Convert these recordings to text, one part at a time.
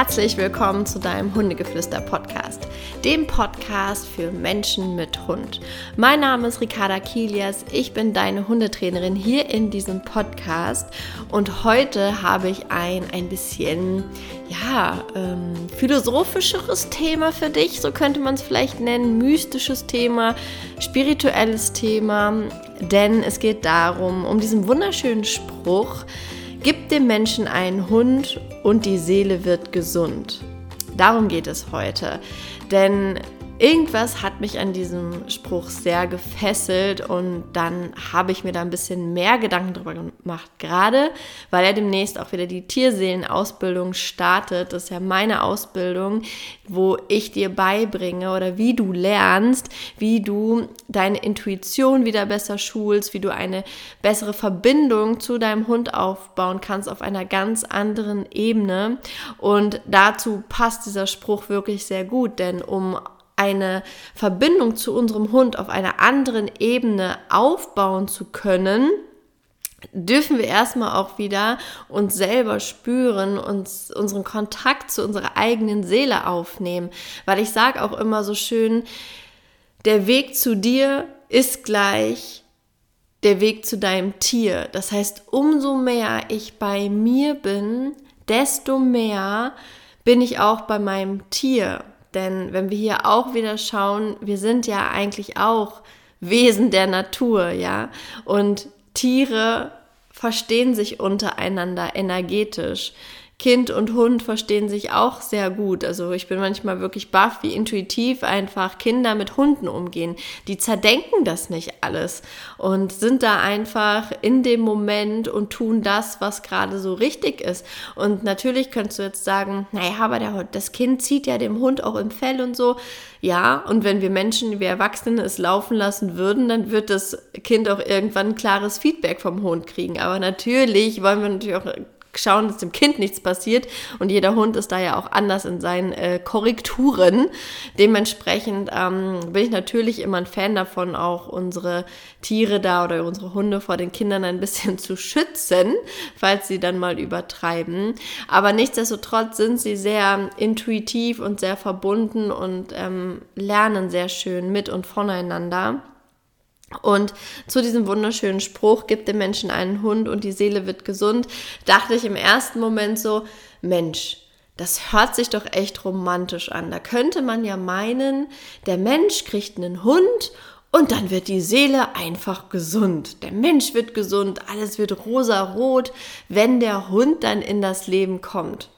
herzlich willkommen zu deinem Hundegeflüster-Podcast, dem Podcast für Menschen mit Hund. Mein Name ist Ricarda Kilias, ich bin deine Hundetrainerin hier in diesem Podcast und heute habe ich ein ein bisschen, ja, ähm, philosophischeres Thema für dich, so könnte man es vielleicht nennen, mystisches Thema, spirituelles Thema, denn es geht darum, um diesen wunderschönen Spruch, Gib dem Menschen einen Hund und die Seele wird gesund. Darum geht es heute. Denn irgendwas hat mich an diesem Spruch sehr gefesselt und dann habe ich mir da ein bisschen mehr Gedanken drüber gemacht, gerade weil er demnächst auch wieder die Tierseelenausbildung startet. Das ist ja meine Ausbildung, wo ich dir beibringe oder wie du lernst, wie du deine Intuition wieder besser schulst, wie du eine bessere Verbindung zu deinem Hund aufbauen kannst auf einer ganz anderen Ebene. Und dazu passt dieser Spruch wirklich sehr gut, denn um eine Verbindung zu unserem Hund auf einer anderen Ebene aufbauen zu können, dürfen wir erstmal auch wieder uns selber spüren, uns unseren Kontakt zu unserer eigenen Seele aufnehmen. Weil ich sage auch immer so schön, der Weg zu dir ist gleich der Weg zu deinem Tier. Das heißt, umso mehr ich bei mir bin, desto mehr bin ich auch bei meinem Tier. Denn wenn wir hier auch wieder schauen, wir sind ja eigentlich auch Wesen der Natur, ja. Und Tiere verstehen sich untereinander energetisch. Kind und Hund verstehen sich auch sehr gut. Also ich bin manchmal wirklich baff, wie intuitiv einfach Kinder mit Hunden umgehen. Die zerdenken das nicht alles und sind da einfach in dem Moment und tun das, was gerade so richtig ist. Und natürlich könntest du jetzt sagen, naja, aber der, das Kind zieht ja dem Hund auch im Fell und so. Ja, und wenn wir Menschen, wir Erwachsene es laufen lassen würden, dann wird das Kind auch irgendwann ein klares Feedback vom Hund kriegen. Aber natürlich wollen wir natürlich auch schauen, dass dem Kind nichts passiert. Und jeder Hund ist da ja auch anders in seinen äh, Korrekturen. Dementsprechend ähm, bin ich natürlich immer ein Fan davon, auch unsere Tiere da oder unsere Hunde vor den Kindern ein bisschen zu schützen, falls sie dann mal übertreiben. Aber nichtsdestotrotz sind sie sehr intuitiv und sehr verbunden und ähm, lernen sehr schön mit und voneinander. Und zu diesem wunderschönen Spruch, gibt dem Menschen einen Hund und die Seele wird gesund, dachte ich im ersten Moment so, Mensch, das hört sich doch echt romantisch an. Da könnte man ja meinen, der Mensch kriegt einen Hund und dann wird die Seele einfach gesund. Der Mensch wird gesund, alles wird rosa-rot, wenn der Hund dann in das Leben kommt.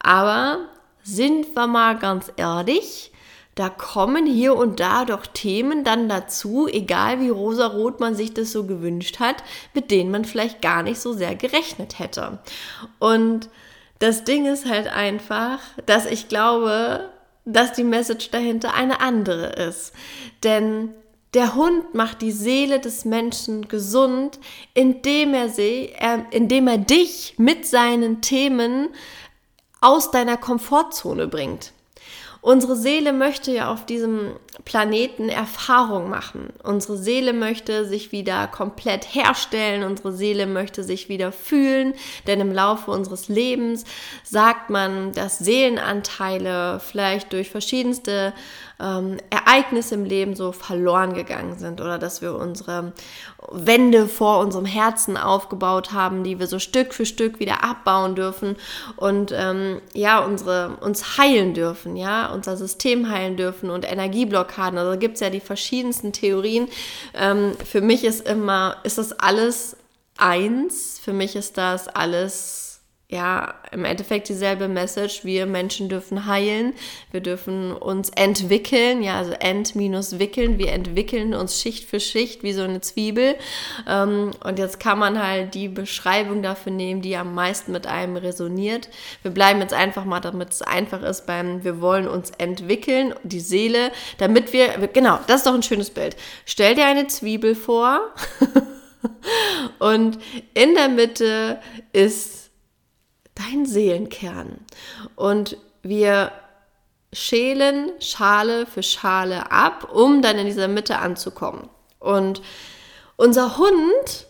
Aber sind wir mal ganz ehrlich, da kommen hier und da doch Themen dann dazu, egal wie rosarot man sich das so gewünscht hat, mit denen man vielleicht gar nicht so sehr gerechnet hätte. Und das Ding ist halt einfach, dass ich glaube, dass die Message dahinter eine andere ist. Denn der Hund macht die Seele des Menschen gesund, indem er, sie, äh, indem er dich mit seinen Themen aus deiner Komfortzone bringt. Unsere Seele möchte ja auf diesem Planeten Erfahrung machen. Unsere Seele möchte sich wieder komplett herstellen. Unsere Seele möchte sich wieder fühlen. Denn im Laufe unseres Lebens sagt man, dass Seelenanteile vielleicht durch verschiedenste ähm, Ereignisse im Leben so verloren gegangen sind oder dass wir unsere Wände vor unserem Herzen aufgebaut haben, die wir so Stück für Stück wieder abbauen dürfen und ähm, ja, unsere, uns heilen dürfen, ja, unser System heilen dürfen und Energieblockaden. Also gibt es ja die verschiedensten Theorien. Ähm, für mich ist immer, ist das alles eins. Für mich ist das alles ja, im Endeffekt dieselbe Message. Wir Menschen dürfen heilen, wir dürfen uns entwickeln, ja, also ent minus wickeln. Wir entwickeln uns Schicht für Schicht wie so eine Zwiebel. Ähm, und jetzt kann man halt die Beschreibung dafür nehmen, die am meisten mit einem resoniert. Wir bleiben jetzt einfach mal, damit es einfach ist, beim wir wollen uns entwickeln, die Seele, damit wir, genau, das ist doch ein schönes Bild. Stell dir eine Zwiebel vor und in der Mitte ist dein Seelenkern. Und wir schälen Schale für Schale ab, um dann in dieser Mitte anzukommen. Und unser Hund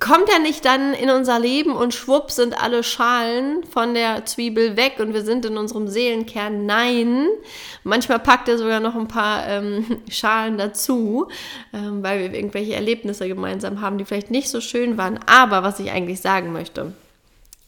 kommt er nicht dann in unser Leben und schwupp sind alle Schalen von der Zwiebel weg und wir sind in unserem Seelenkern? Nein. Manchmal packt er sogar noch ein paar ähm, Schalen dazu, ähm, weil wir irgendwelche Erlebnisse gemeinsam haben, die vielleicht nicht so schön waren. Aber was ich eigentlich sagen möchte,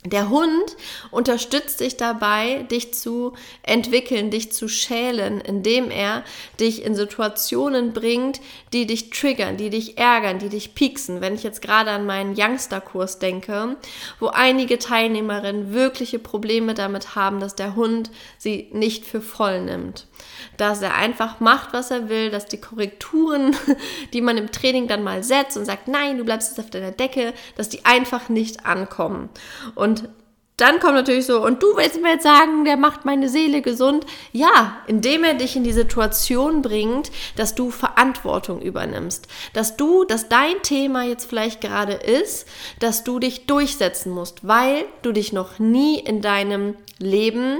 der Hund unterstützt dich dabei, dich zu entwickeln, dich zu schälen, indem er dich in Situationen bringt, die dich triggern, die dich ärgern, die dich pieksen. Wenn ich jetzt gerade an meinen Youngster-Kurs denke, wo einige Teilnehmerinnen wirkliche Probleme damit haben, dass der Hund sie nicht für voll nimmt. Dass er einfach macht, was er will, dass die Korrekturen, die man im Training dann mal setzt und sagt, nein, du bleibst jetzt auf deiner Decke, dass die einfach nicht ankommen. Und und dann kommt natürlich so, und du willst mir jetzt sagen, der macht meine Seele gesund. Ja, indem er dich in die Situation bringt, dass du Verantwortung übernimmst. Dass du, dass dein Thema jetzt vielleicht gerade ist, dass du dich durchsetzen musst, weil du dich noch nie in deinem Leben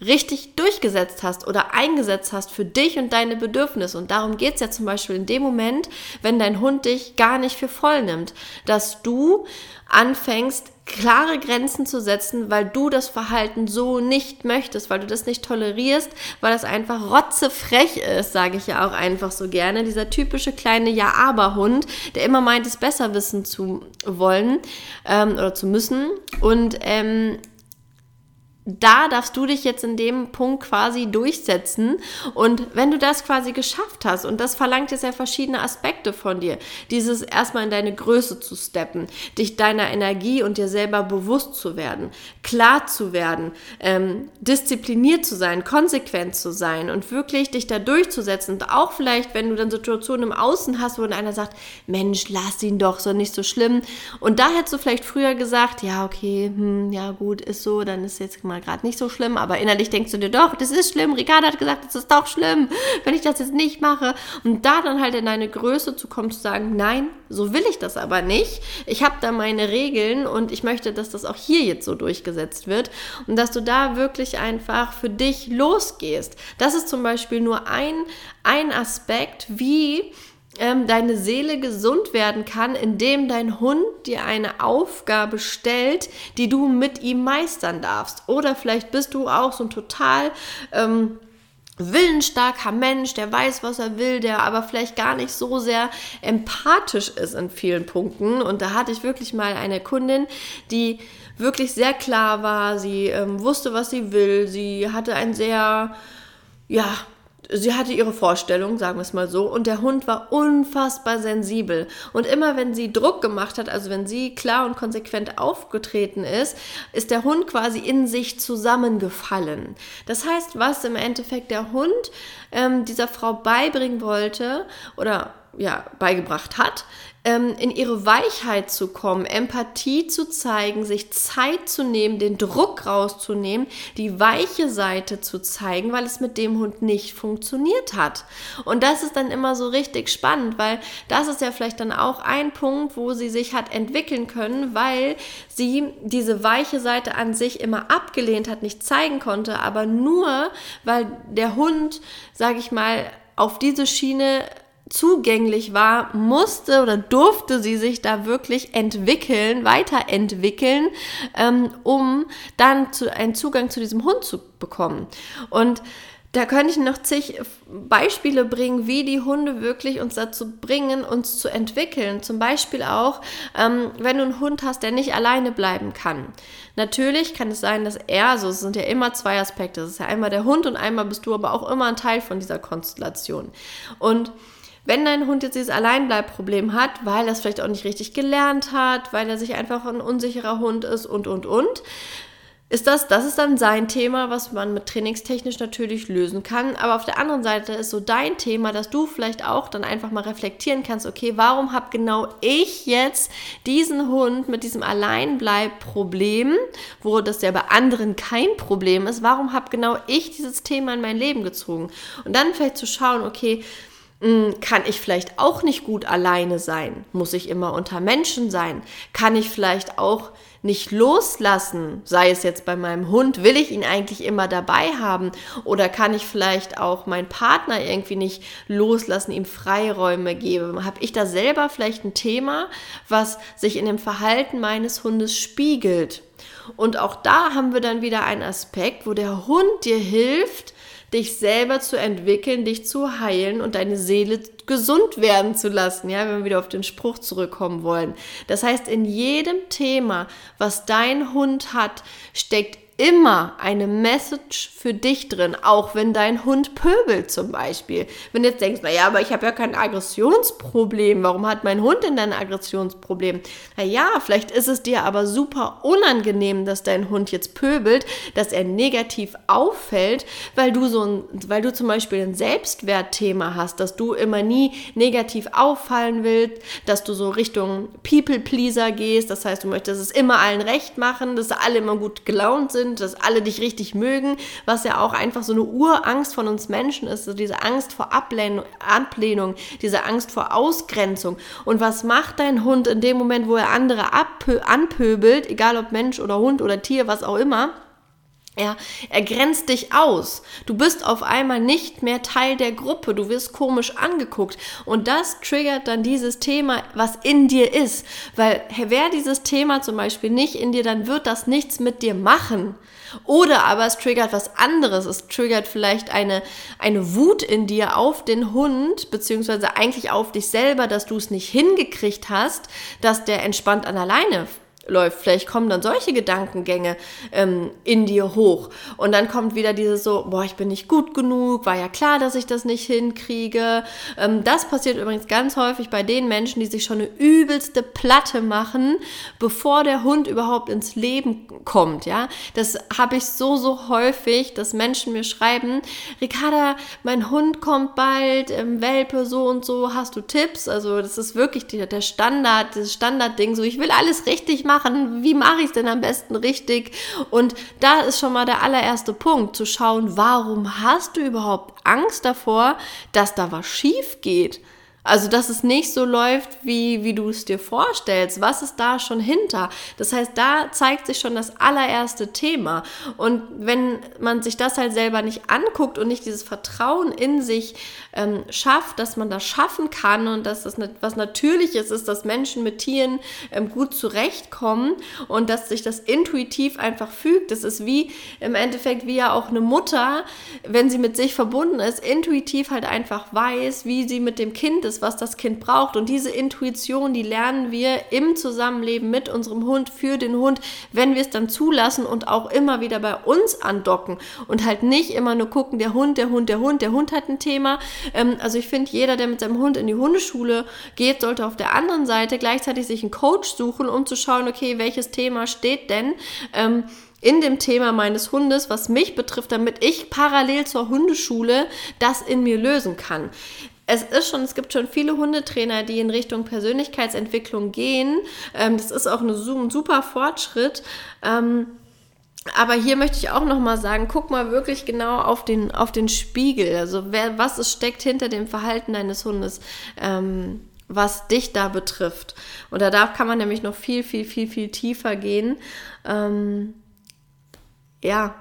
richtig durchgesetzt hast oder eingesetzt hast für dich und deine Bedürfnisse. Und darum geht es ja zum Beispiel in dem Moment, wenn dein Hund dich gar nicht für voll nimmt, dass du anfängst, klare Grenzen zu setzen, weil du das Verhalten so nicht möchtest, weil du das nicht tolerierst, weil das einfach rotzefrech ist, sage ich ja auch einfach so gerne. Dieser typische kleine Ja-Aber-Hund, der immer meint, es besser wissen zu wollen ähm, oder zu müssen. Und ähm, da darfst du dich jetzt in dem Punkt quasi durchsetzen. Und wenn du das quasi geschafft hast, und das verlangt jetzt ja verschiedene Aspekte von dir, dieses erstmal in deine Größe zu steppen, dich deiner Energie und dir selber bewusst zu werden, klar zu werden, ähm, diszipliniert zu sein, konsequent zu sein und wirklich dich da durchzusetzen. Und auch vielleicht, wenn du dann Situationen im Außen hast, wo einer sagt, Mensch, lass ihn doch, so nicht so schlimm. Und da hättest du vielleicht früher gesagt, ja, okay, hm, ja gut, ist so, dann ist jetzt mal gerade nicht so schlimm, aber innerlich denkst du dir doch, das ist schlimm. Ricardo hat gesagt, das ist doch schlimm, wenn ich das jetzt nicht mache. Und da dann halt in deine Größe zu kommen, zu sagen, nein, so will ich das aber nicht. Ich habe da meine Regeln und ich möchte, dass das auch hier jetzt so durchgesetzt wird und dass du da wirklich einfach für dich losgehst. Das ist zum Beispiel nur ein, ein Aspekt, wie ähm, deine Seele gesund werden kann, indem dein Hund dir eine Aufgabe stellt, die du mit ihm meistern darfst. Oder vielleicht bist du auch so ein total ähm, willensstarker Mensch, der weiß, was er will, der aber vielleicht gar nicht so sehr empathisch ist in vielen Punkten. Und da hatte ich wirklich mal eine Kundin, die wirklich sehr klar war, sie ähm, wusste, was sie will, sie hatte ein sehr, ja, sie hatte ihre Vorstellung, sagen wir es mal so, und der Hund war unfassbar sensibel. Und immer wenn sie Druck gemacht hat, also wenn sie klar und konsequent aufgetreten ist, ist der Hund quasi in sich zusammengefallen. Das heißt, was im Endeffekt der Hund ähm, dieser Frau beibringen wollte oder ja, beigebracht hat, ähm, in ihre Weichheit zu kommen, Empathie zu zeigen, sich Zeit zu nehmen, den Druck rauszunehmen, die weiche Seite zu zeigen, weil es mit dem Hund nicht funktioniert hat. Und das ist dann immer so richtig spannend, weil das ist ja vielleicht dann auch ein Punkt, wo sie sich hat entwickeln können, weil sie diese weiche Seite an sich immer abgelehnt hat, nicht zeigen konnte, aber nur, weil der Hund, sage ich mal, auf diese Schiene zugänglich war, musste oder durfte sie sich da wirklich entwickeln, weiterentwickeln, ähm, um dann zu, einen Zugang zu diesem Hund zu bekommen. Und da könnte ich noch zig Beispiele bringen, wie die Hunde wirklich uns dazu bringen, uns zu entwickeln. Zum Beispiel auch, ähm, wenn du einen Hund hast, der nicht alleine bleiben kann. Natürlich kann es sein, dass er, also es sind ja immer zwei Aspekte, es ist ja einmal der Hund und einmal bist du aber auch immer ein Teil von dieser Konstellation. Und wenn dein Hund jetzt dieses Alleinbleibproblem hat, weil er es vielleicht auch nicht richtig gelernt hat, weil er sich einfach ein unsicherer Hund ist und, und, und, ist das, das ist dann sein Thema, was man mit trainingstechnisch natürlich lösen kann. Aber auf der anderen Seite ist so dein Thema, dass du vielleicht auch dann einfach mal reflektieren kannst, okay, warum habe genau ich jetzt diesen Hund mit diesem Alleinbleibproblem, wo das ja bei anderen kein Problem ist, warum habe genau ich dieses Thema in mein Leben gezogen? Und dann vielleicht zu schauen, okay, kann ich vielleicht auch nicht gut alleine sein? Muss ich immer unter Menschen sein? Kann ich vielleicht auch nicht loslassen, sei es jetzt bei meinem Hund, will ich ihn eigentlich immer dabei haben oder kann ich vielleicht auch meinen Partner irgendwie nicht loslassen, ihm Freiräume geben? Habe ich da selber vielleicht ein Thema, was sich in dem Verhalten meines Hundes spiegelt? Und auch da haben wir dann wieder einen Aspekt, wo der Hund dir hilft, dich selber zu entwickeln, dich zu heilen und deine Seele gesund werden zu lassen, ja, wenn wir wieder auf den Spruch zurückkommen wollen. Das heißt, in jedem Thema, was dein Hund hat, steckt immer eine Message für dich drin, auch wenn dein Hund pöbelt zum Beispiel. Wenn du jetzt denkst, naja, aber ich habe ja kein Aggressionsproblem, warum hat mein Hund denn ein Aggressionsproblem? Naja, vielleicht ist es dir aber super unangenehm, dass dein Hund jetzt pöbelt, dass er negativ auffällt, weil du so ein, weil du zum Beispiel ein Selbstwertthema hast, dass du immer nie negativ auffallen willst, dass du so Richtung People-Pleaser gehst, das heißt, du möchtest es immer allen recht machen, dass alle immer gut gelaunt sind sind, dass alle dich richtig mögen, was ja auch einfach so eine Urangst von uns Menschen ist, so diese Angst vor Ablehnung, Ablehnung, diese Angst vor Ausgrenzung. Und was macht dein Hund in dem Moment, wo er andere anpöbelt, egal ob Mensch oder Hund oder Tier, was auch immer? Er, er grenzt dich aus. Du bist auf einmal nicht mehr Teil der Gruppe. Du wirst komisch angeguckt. Und das triggert dann dieses Thema, was in dir ist. Weil wäre dieses Thema zum Beispiel nicht in dir, dann wird das nichts mit dir machen. Oder aber es triggert was anderes. Es triggert vielleicht eine, eine Wut in dir auf den Hund, beziehungsweise eigentlich auf dich selber, dass du es nicht hingekriegt hast, dass der entspannt an alleine läuft. Vielleicht kommen dann solche Gedankengänge ähm, in dir hoch. Und dann kommt wieder dieses so, boah, ich bin nicht gut genug, war ja klar, dass ich das nicht hinkriege. Ähm, das passiert übrigens ganz häufig bei den Menschen, die sich schon eine übelste Platte machen, bevor der Hund überhaupt ins Leben kommt. Ja, das habe ich so, so häufig, dass Menschen mir schreiben, Ricarda, mein Hund kommt bald, ähm, Welpe so und so, hast du Tipps? Also das ist wirklich der, der Standard, das Standardding, so ich will alles richtig machen machen? Wie mache ich es denn am besten richtig? Und da ist schon mal der allererste Punkt, zu schauen, warum hast du überhaupt Angst davor, dass da was schief geht? Also, dass es nicht so läuft, wie, wie du es dir vorstellst. Was ist da schon hinter? Das heißt, da zeigt sich schon das allererste Thema. Und wenn man sich das halt selber nicht anguckt und nicht dieses Vertrauen in sich ähm, schafft, dass man das schaffen kann und dass das was Natürliches ist, dass Menschen mit Tieren ähm, gut zurechtkommen und dass sich das intuitiv einfach fügt. Das ist wie im Endeffekt wie ja auch eine Mutter, wenn sie mit sich verbunden ist, intuitiv halt einfach weiß, wie sie mit dem Kind ist, was das Kind braucht. Und diese Intuition, die lernen wir im Zusammenleben mit unserem Hund, für den Hund, wenn wir es dann zulassen und auch immer wieder bei uns andocken und halt nicht immer nur gucken, der Hund, der Hund, der Hund, der Hund hat ein Thema. Ähm, also ich finde, jeder, der mit seinem Hund in die Hundeschule geht, sollte auf der anderen Seite gleichzeitig sich einen Coach suchen, um zu schauen, okay, welches Thema steht denn? Ähm, in dem Thema meines Hundes, was mich betrifft, damit ich parallel zur Hundeschule das in mir lösen kann es ist schon, es gibt schon viele Hundetrainer, die in Richtung Persönlichkeitsentwicklung gehen. Ähm, das ist auch ein super Fortschritt. Aber hier möchte ich auch noch mal sagen, guck mal wirklich genau auf den, auf den Spiegel. Also wer, was es steckt hinter dem Verhalten deines Hundes, ähm, was dich da betrifft. Und da kann man nämlich noch viel, viel, viel, viel tiefer gehen. Ähm, ja,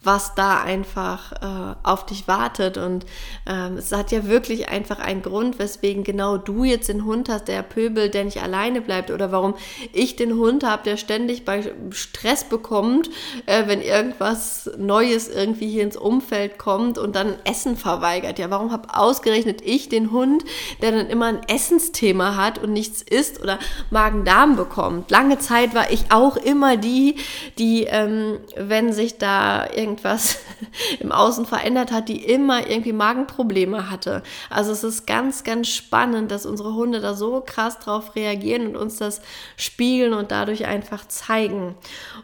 was da einfach äh, auf dich wartet. Und ähm, es hat ja wirklich einfach einen Grund, weswegen genau du jetzt den Hund hast, der pöbelt, der nicht alleine bleibt. Oder warum ich den Hund habe, der ständig bei Stress bekommt, äh, wenn irgendwas Neues irgendwie hier ins Umfeld kommt und dann Essen verweigert. Ja, warum habe ausgerechnet ich den Hund, der dann immer ein Essensthema hat und nichts isst oder Magen-Darm bekommt? Lange Zeit war ich auch immer die, die, ähm, wenn sich da irgendwie irgendwas im Außen verändert hat, die immer irgendwie Magenprobleme hatte. Also es ist ganz, ganz spannend, dass unsere Hunde da so krass drauf reagieren und uns das spiegeln und dadurch einfach zeigen.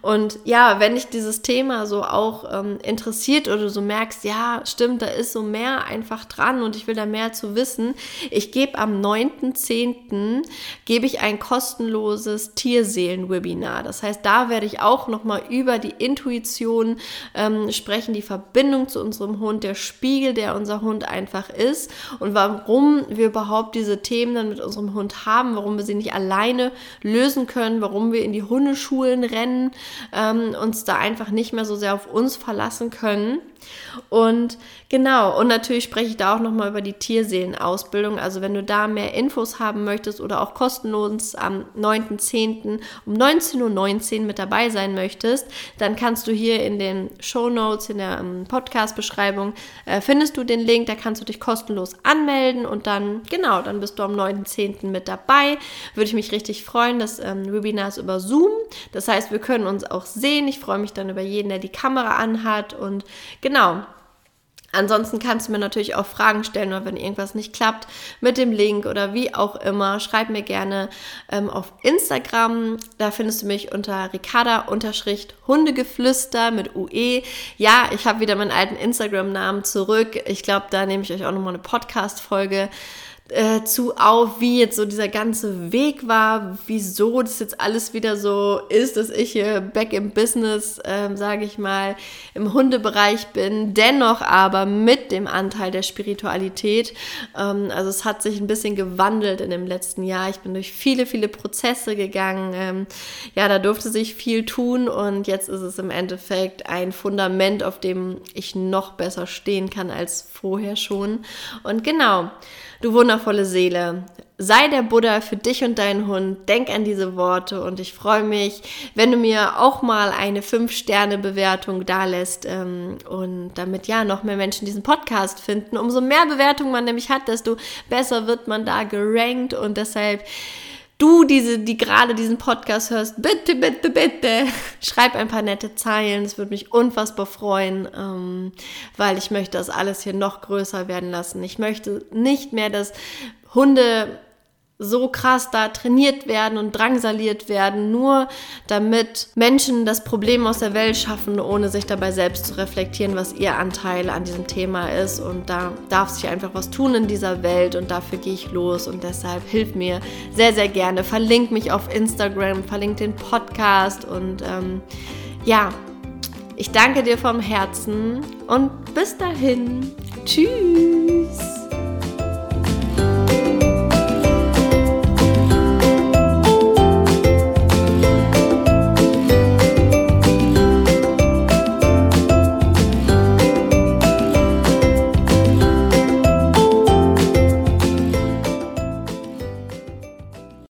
Und ja, wenn dich dieses Thema so auch ähm, interessiert oder so merkst, ja, stimmt, da ist so mehr einfach dran und ich will da mehr zu wissen, ich gebe am 9.10. gebe ich ein kostenloses Tierseelen-Webinar. Das heißt, da werde ich auch nochmal über die Intuition ähm, sprechen, die Verbindung zu unserem Hund, der Spiegel, der unser Hund einfach ist und warum wir überhaupt diese Themen dann mit unserem Hund haben, warum wir sie nicht alleine lösen können, warum wir in die Hundeschulen rennen, ähm, uns da einfach nicht mehr so sehr auf uns verlassen können. Und genau, und natürlich spreche ich da auch nochmal über die Tierseelenausbildung. Also wenn du da mehr Infos haben möchtest oder auch kostenlos am 9.10. um 19.19 Uhr mit dabei sein möchtest, dann kannst du hier in den Show Notes, in der ähm, Podcast-Beschreibung, äh, findest du den Link, da kannst du dich kostenlos anmelden und dann, genau, dann bist du am 9.10. mit dabei. Würde ich mich richtig freuen. Das ähm, Webinar ist über Zoom. Das heißt, wir können uns auch sehen. Ich freue mich dann über jeden, der die Kamera anhat und genau Genau. Ansonsten kannst du mir natürlich auch Fragen stellen oder wenn irgendwas nicht klappt mit dem Link oder wie auch immer, schreib mir gerne ähm, auf Instagram. Da findest du mich unter Ricarda-Hundegeflüster mit UE. Ja, ich habe wieder meinen alten Instagram-Namen zurück. Ich glaube, da nehme ich euch auch nochmal eine Podcast-Folge äh, zu auf, wie jetzt so dieser ganze Weg war, wieso das jetzt alles wieder so ist, dass ich hier back im Business, ähm, sage ich mal, im Hundebereich bin, dennoch aber mit dem Anteil der Spiritualität. Ähm, also es hat sich ein bisschen gewandelt in dem letzten Jahr. Ich bin durch viele, viele Prozesse gegangen. Ähm, ja, da durfte sich viel tun und jetzt ist es im Endeffekt ein Fundament, auf dem ich noch besser stehen kann als vorher schon. Und genau. Du wundervolle Seele, sei der Buddha für dich und deinen Hund. Denk an diese Worte und ich freue mich, wenn du mir auch mal eine 5-Sterne-Bewertung da lässt ähm, und damit ja noch mehr Menschen diesen Podcast finden. Umso mehr Bewertungen man nämlich hat, desto besser wird man da gerankt und deshalb du, diese, die gerade diesen Podcast hörst, bitte, bitte, bitte, schreib ein paar nette Zeilen. Es würde mich unfassbar freuen, ähm, weil ich möchte das alles hier noch größer werden lassen. Ich möchte nicht mehr, dass Hunde so krass da trainiert werden und drangsaliert werden, nur damit Menschen das Problem aus der Welt schaffen, ohne sich dabei selbst zu reflektieren, was ihr Anteil an diesem Thema ist. Und da darf sich einfach was tun in dieser Welt und dafür gehe ich los und deshalb hilf mir sehr, sehr gerne. Verlink mich auf Instagram, verlink den Podcast und ähm, ja, ich danke dir vom Herzen und bis dahin. Tschüss.